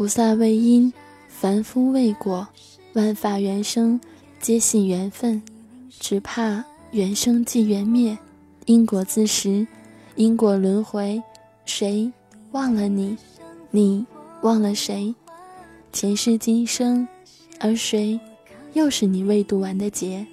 菩萨为因，凡夫为果，万法缘生，皆系缘分。只怕缘生即缘灭，因果自食，因果轮回。谁忘了你？你忘了谁？前世今生，而谁又是你未读完的劫？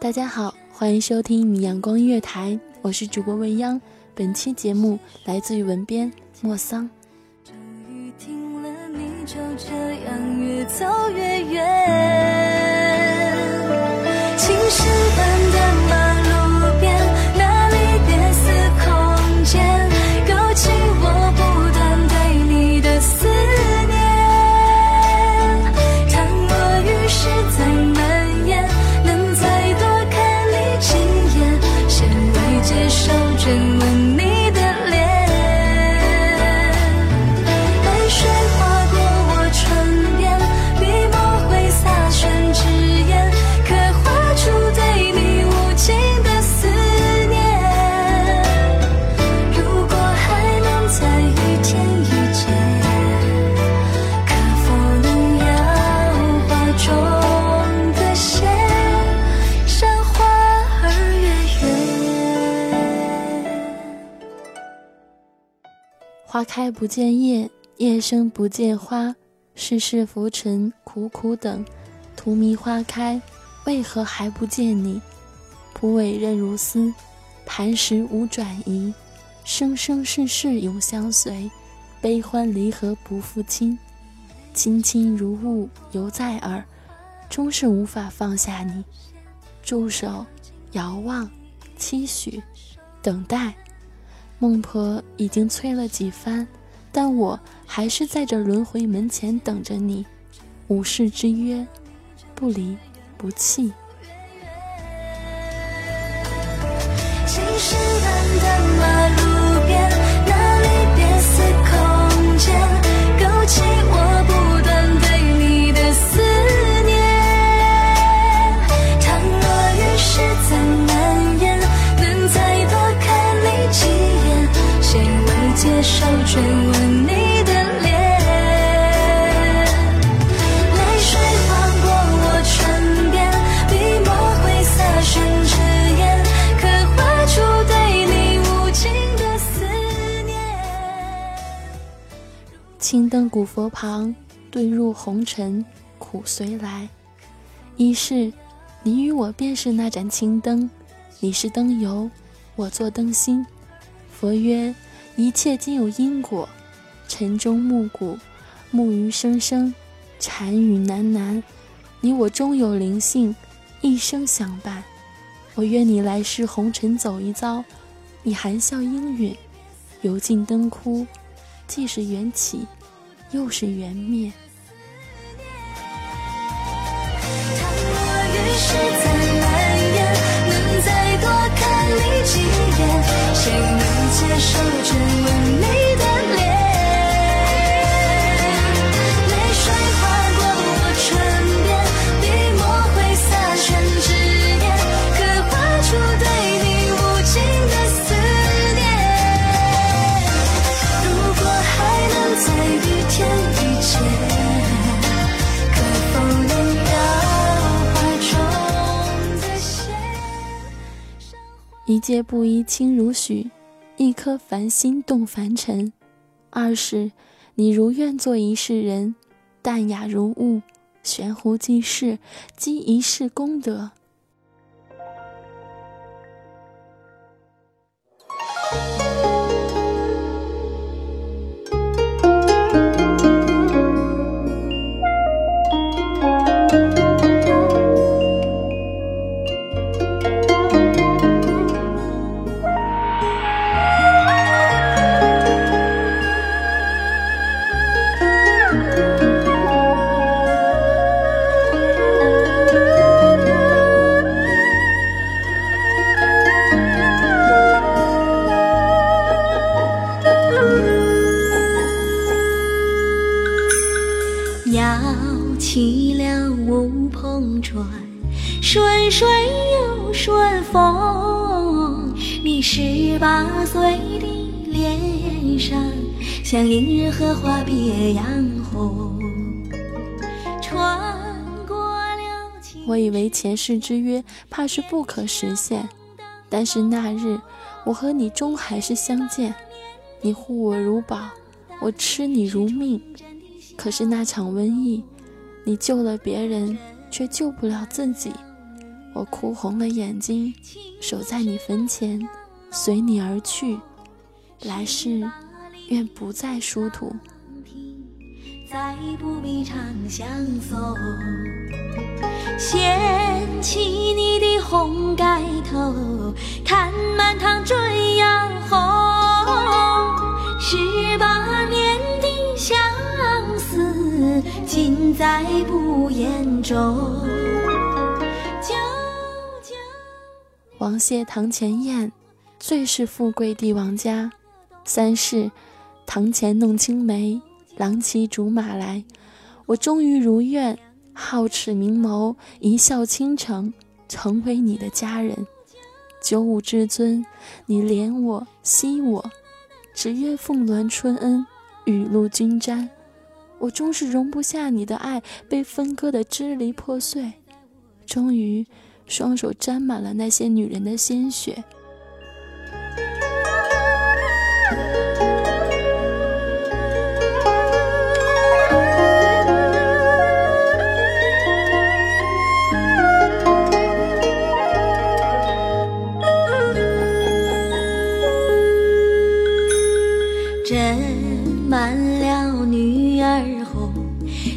大家好，欢迎收听米阳光音乐台，我是主播未央。本期节目来自于文编莫桑。走越远，青石板花开不见叶，叶生不见花。世事浮沉，苦苦等，荼蘼花开，为何还不见你？蒲苇韧如丝，磐石无转移。生生世世永相随，悲欢离合不负亲。亲亲如雾犹在耳，终是无法放下你。驻守，遥望，期许，等待。孟婆已经催了几番，但我还是在这轮回门前等着你。五世之约，不离不弃。青灯古佛旁，遁入红尘，苦随来。一世，你与我便是那盏青灯，你是灯油，我做灯芯。佛曰：一切皆有因果，晨钟暮鼓，木鱼声声，禅语喃喃。你我终有灵性，一生相伴。我愿你来世红尘走一遭，你含笑应允，油尽灯枯，既是缘起。又是缘灭。思念倘若雨势再蔓延，能再多看你几眼，谁能接受真一介布衣轻如许，一颗凡心动凡尘；二是你如愿做一世人，淡雅如雾，悬壶济世，积一世功德。八岁的脸上像映日荷花别样红。我以为前世之约怕是不可实现，但是那日我和你终还是相见。你护我如宝，我吃你如命。可是那场瘟疫，你救了别人，却救不了自己。我哭红了眼睛，守在你坟前，随你而去。来世愿不再殊途，再不必长相送。掀起你的红盖头，看满堂追阳红。十八年的相思，尽在不言中。王谢堂前燕，最是富贵帝王家。三世，堂前弄青梅，郎骑竹马来。我终于如愿，皓齿明眸，一笑倾城，成为你的佳人。九五至尊，你怜我惜我，只愿凤鸾春恩，雨露均沾。我终是容不下你的爱被分割的支离破碎，终于。双手沾满了那些女人的鲜血。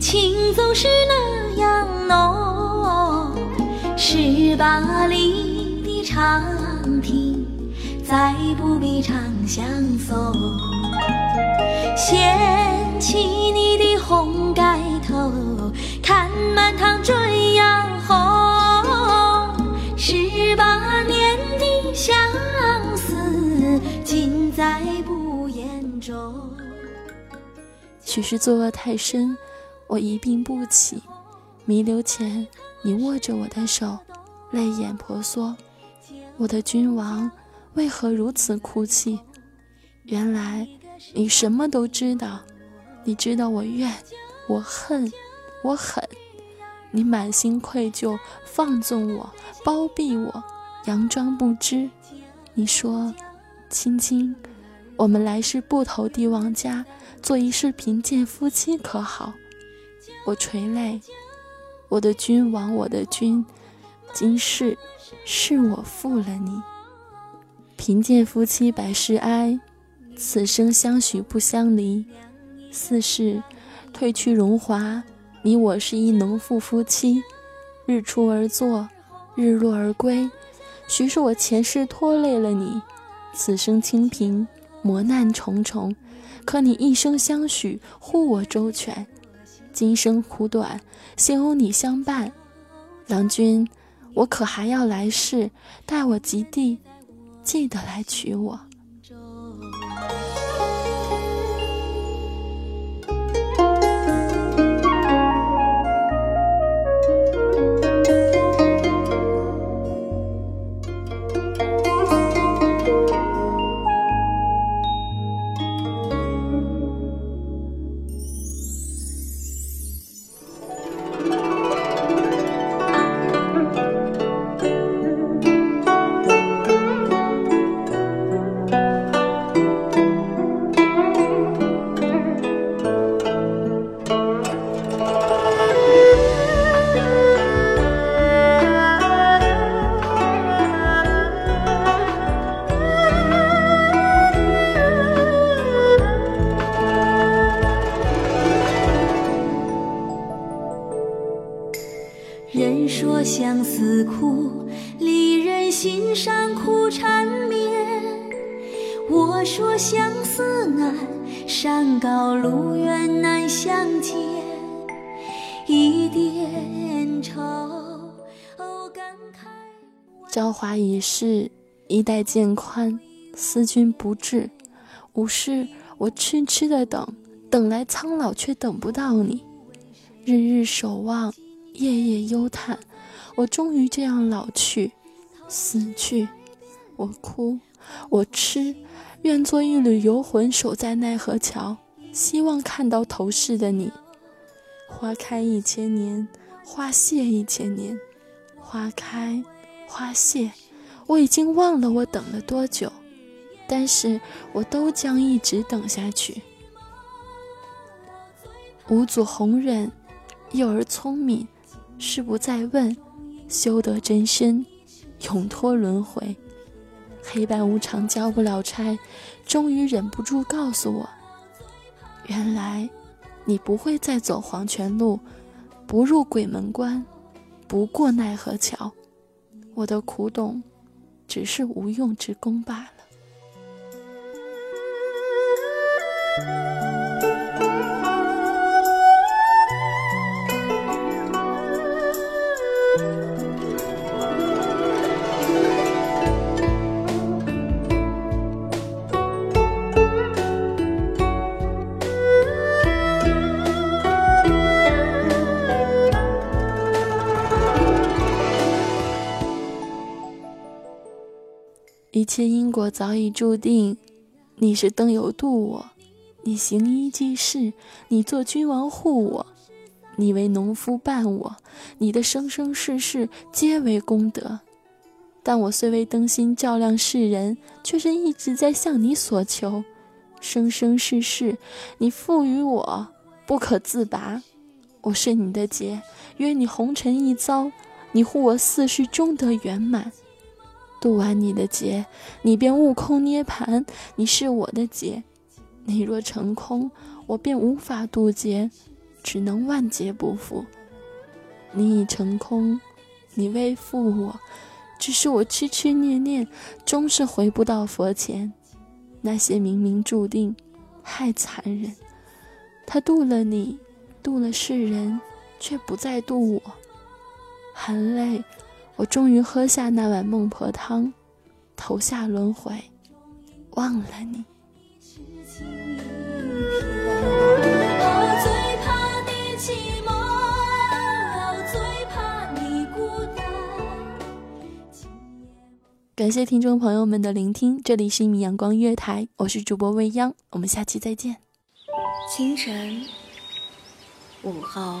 情总是那样浓。十八里的长亭，再不必长相送。掀起你的红盖头，看满堂春阳红。十八年的相思，尽在不言中。许是作恶太深，我一病不起。弥留前。你握着我的手，泪眼婆娑。我的君王为何如此哭泣？原来你什么都知道。你知道我怨，我恨，我狠。你满心愧疚，放纵我，包庇我，佯装不知。你说：“青青，我们来世不投帝王家，做一世贫贱夫妻，可好？”我垂泪。我的君王，我的君，今世是我负了你。贫贱夫妻百事哀，此生相许不相离。四世褪去荣华，你我是一农妇夫妻，日出而作，日落而归。许是我前世拖累了你，此生清贫，磨难重重，可你一生相许，护我周全。今生苦短，幸有你相伴，郎君，我可还要来世，待我及第，记得来娶我。路远难相见，一点愁，感慨。朝华已逝，衣带渐宽，思君不至。无事，我痴痴的等，等来苍老，却等不到你。日日守望，夜夜忧叹，我终于这样老去，死去。我哭，我痴，愿做一缕游魂，守在奈何桥，希望看到头饰的你。花开一千年，花谢一千年，花开，花谢，我已经忘了我等了多久。但是我都将一直等下去。五祖弘忍，幼儿聪明，事不再问，修得真身，永脱轮回。黑白无常交不了差，终于忍不住告诉我：原来你不会再走黄泉路，不入鬼门关，不过奈何桥。我的苦懂，只是无用之功罢了。切因果早已注定。你是灯油渡我，你行医济世，你做君王护我，你为农夫伴我，你的生生世世皆为功德。但我虽为灯芯照亮世人，却是一直在向你所求。生生世世，你赋予我不可自拔。我是你的劫，约你红尘一遭，你护我四世终得圆满。渡完你的劫，你便悟空涅盘；你是我的劫，你若成空，我便无法渡劫，只能万劫不复。你已成空，你未负我，只是我痴痴念念，终是回不到佛前。那些冥冥注定，太残忍。他渡了你，渡了世人，却不再渡我，含泪。我终于喝下那碗孟婆汤，投下轮回，忘了你。感谢听众朋友们的聆听，这里是一米阳光月台，我是主播未央，我们下期再见。清晨，午后。